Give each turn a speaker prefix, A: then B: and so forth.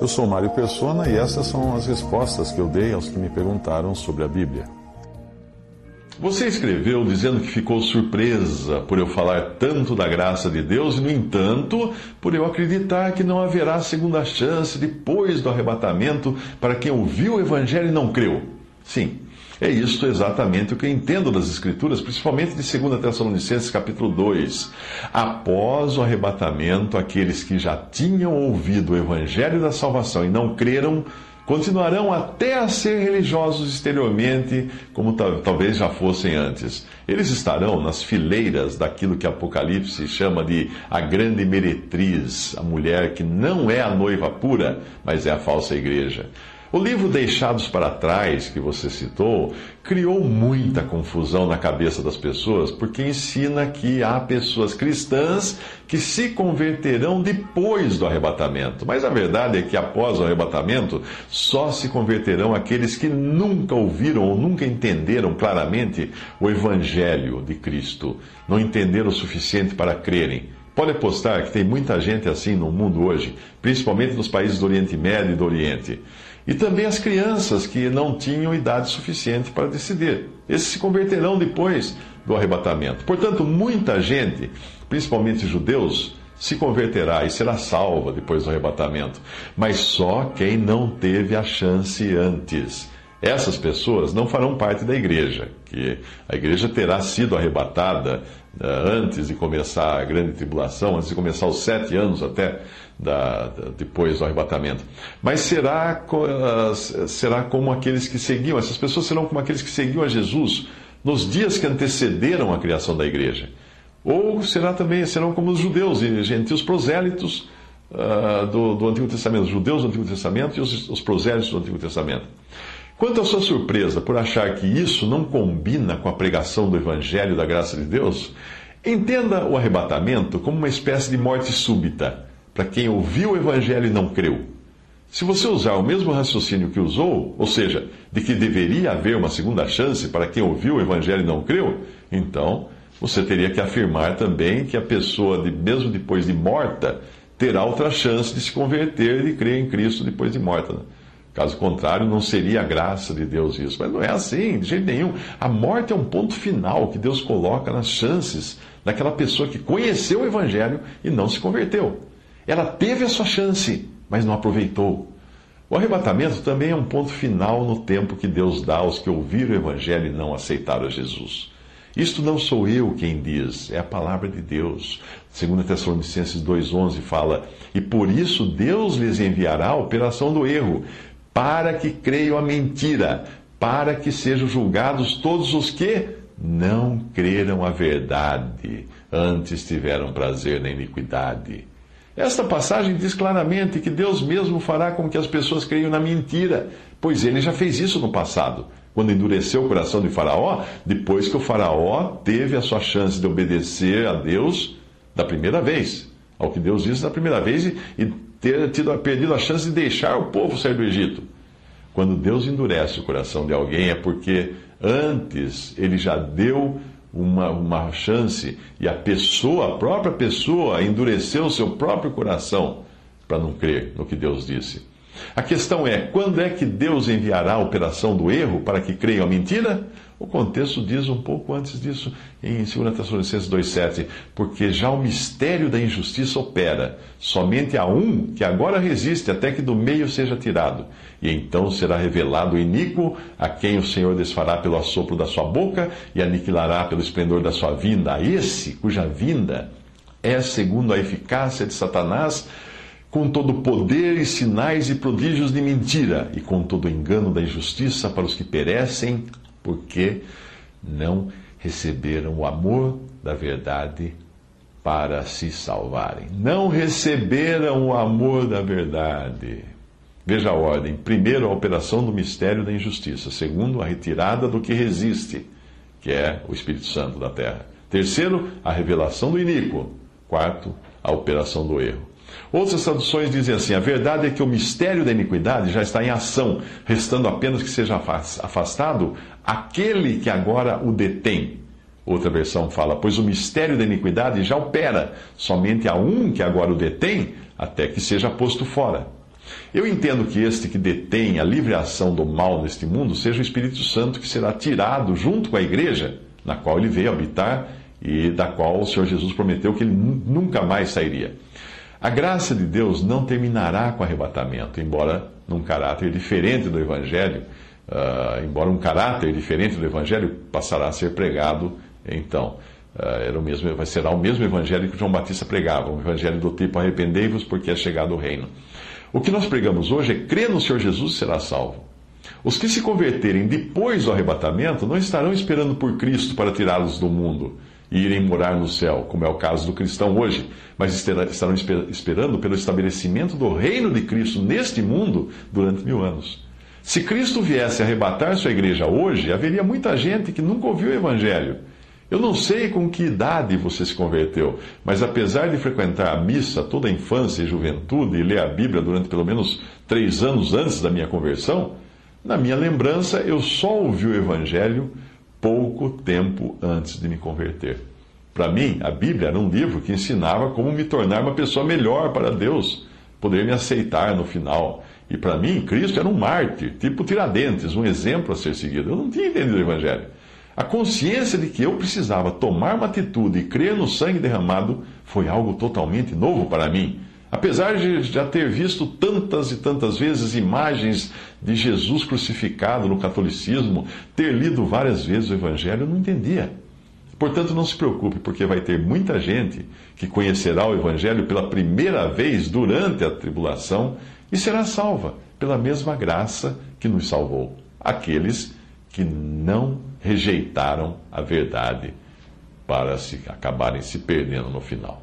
A: Eu sou Mário Persona e essas são as respostas que eu dei aos que me perguntaram sobre a Bíblia.
B: Você escreveu dizendo que ficou surpresa por eu falar tanto da graça de Deus e, no entanto, por eu acreditar que não haverá segunda chance depois do arrebatamento para quem ouviu o Evangelho e não creu. Sim, é isto exatamente o que entendo das Escrituras, principalmente de 2 Tessalonicenses capítulo 2. Após o arrebatamento, aqueles que já tinham ouvido o Evangelho da salvação e não creram, continuarão até a ser religiosos exteriormente, como talvez já fossem antes. Eles estarão nas fileiras daquilo que Apocalipse chama de a grande meretriz, a mulher que não é a noiva pura, mas é a falsa igreja. O livro Deixados para Trás, que você citou, criou muita confusão na cabeça das pessoas, porque ensina que há pessoas cristãs que se converterão depois do arrebatamento. Mas a verdade é que após o arrebatamento, só se converterão aqueles que nunca ouviram ou nunca entenderam claramente o Evangelho de Cristo, não entenderam o suficiente para crerem. Pode apostar que tem muita gente assim no mundo hoje, principalmente nos países do Oriente Médio e do Oriente. E também as crianças que não tinham idade suficiente para decidir. Esses se converterão depois do arrebatamento. Portanto, muita gente, principalmente judeus, se converterá e será salva depois do arrebatamento. Mas só quem não teve a chance antes. Essas pessoas não farão parte da igreja, que a igreja terá sido arrebatada antes de começar a grande tribulação, antes de começar os sete anos até da, da, depois do arrebatamento. Mas será, será como aqueles que seguiam, essas pessoas serão como aqueles que seguiam a Jesus nos dias que antecederam a criação da igreja. Ou será também, serão como os judeus e gentios prosélitos uh, do, do, Antigo Testamento, os judeus do Antigo Testamento e os, os prosélitos do Antigo Testamento. Quanto à sua surpresa por achar que isso não combina com a pregação do Evangelho da graça de Deus, entenda o arrebatamento como uma espécie de morte súbita para quem ouviu o Evangelho e não creu. Se você usar o mesmo raciocínio que usou, ou seja, de que deveria haver uma segunda chance para quem ouviu o Evangelho e não creu, então você teria que afirmar também que a pessoa, mesmo depois de morta, terá outra chance de se converter e crer em Cristo depois de morta. Caso contrário, não seria a graça de Deus isso. Mas não é assim, de jeito nenhum. A morte é um ponto final que Deus coloca nas chances daquela pessoa que conheceu o Evangelho e não se converteu. Ela teve a sua chance, mas não aproveitou. O arrebatamento também é um ponto final no tempo que Deus dá aos que ouviram o Evangelho e não aceitaram Jesus. Isto não sou eu quem diz, é a palavra de Deus. 2 Tessalonicenses 2,11 fala: E por isso Deus lhes enviará a operação do erro, para que creiam a mentira, para que sejam julgados todos os que não creram a verdade, antes tiveram prazer na iniquidade. Esta passagem diz claramente que Deus mesmo fará com que as pessoas creiam na mentira, pois ele já fez isso no passado, quando endureceu o coração de Faraó, depois que o Faraó teve a sua chance de obedecer a Deus da primeira vez, ao que Deus disse da primeira vez, e, e ter tido, perdido a chance de deixar o povo sair do Egito. Quando Deus endurece o coração de alguém, é porque antes ele já deu uma, uma chance e a pessoa, a própria pessoa, endureceu o seu próprio coração para não crer no que Deus disse. A questão é: quando é que Deus enviará a operação do erro para que creiam a mentira? O contexto diz um pouco antes disso, em 2 Tessalonicenses 2,7: Porque já o mistério da injustiça opera, somente há um que agora resiste até que do meio seja tirado, e então será revelado o iníquo, a quem o Senhor desfará pelo assopro da sua boca e aniquilará pelo esplendor da sua vinda. A esse cuja vinda é segundo a eficácia de Satanás com todo poder e sinais e prodígios de mentira, e com todo engano da injustiça para os que perecem, porque não receberam o amor da verdade para se salvarem. Não receberam o amor da verdade. Veja a ordem: primeiro, a operação do mistério da injustiça. Segundo, a retirada do que resiste, que é o Espírito Santo da terra. Terceiro, a revelação do iníquo. Quarto, a operação do erro. Outras traduções dizem assim: a verdade é que o mistério da iniquidade já está em ação, restando apenas que seja afastado aquele que agora o detém. Outra versão fala: pois o mistério da iniquidade já opera, somente há um que agora o detém, até que seja posto fora. Eu entendo que este que detém a livre ação do mal neste mundo seja o Espírito Santo que será tirado junto com a igreja, na qual ele veio habitar e da qual o Senhor Jesus prometeu que ele nunca mais sairia. A graça de Deus não terminará com o arrebatamento, embora num caráter diferente do Evangelho, uh, embora um caráter diferente do Evangelho passará a ser pregado então. Uh, era o mesmo, será o mesmo Evangelho que João Batista pregava, um Evangelho do tipo arrependei-vos porque é chegado o reino. O que nós pregamos hoje é crer no Senhor Jesus será salvo. Os que se converterem depois do arrebatamento não estarão esperando por Cristo para tirá-los do mundo e irem morar no céu, como é o caso do cristão hoje, mas estarão esperando pelo estabelecimento do reino de Cristo neste mundo durante mil anos. Se Cristo viesse arrebatar sua igreja hoje, haveria muita gente que nunca ouviu o Evangelho. Eu não sei com que idade você se converteu, mas apesar de frequentar a missa toda a infância e juventude e ler a Bíblia durante pelo menos três anos antes da minha conversão, na minha lembrança eu só ouvi o Evangelho pouco tempo antes de me converter. Para mim, a Bíblia era um livro que ensinava como me tornar uma pessoa melhor para Deus, poder me aceitar no final. E para mim, Cristo era um mártir, tipo Tiradentes, um exemplo a ser seguido. Eu não tinha entendido o Evangelho. A consciência de que eu precisava tomar uma atitude e crer no sangue derramado foi algo totalmente novo para mim. Apesar de já ter visto tantas e tantas vezes imagens de Jesus crucificado no catolicismo, ter lido várias vezes o Evangelho, eu não entendia. Portanto, não se preocupe, porque vai ter muita gente que conhecerá o Evangelho pela primeira vez durante a tribulação e será salva pela mesma graça que nos salvou. Aqueles que não rejeitaram a verdade para se acabarem se perdendo no final.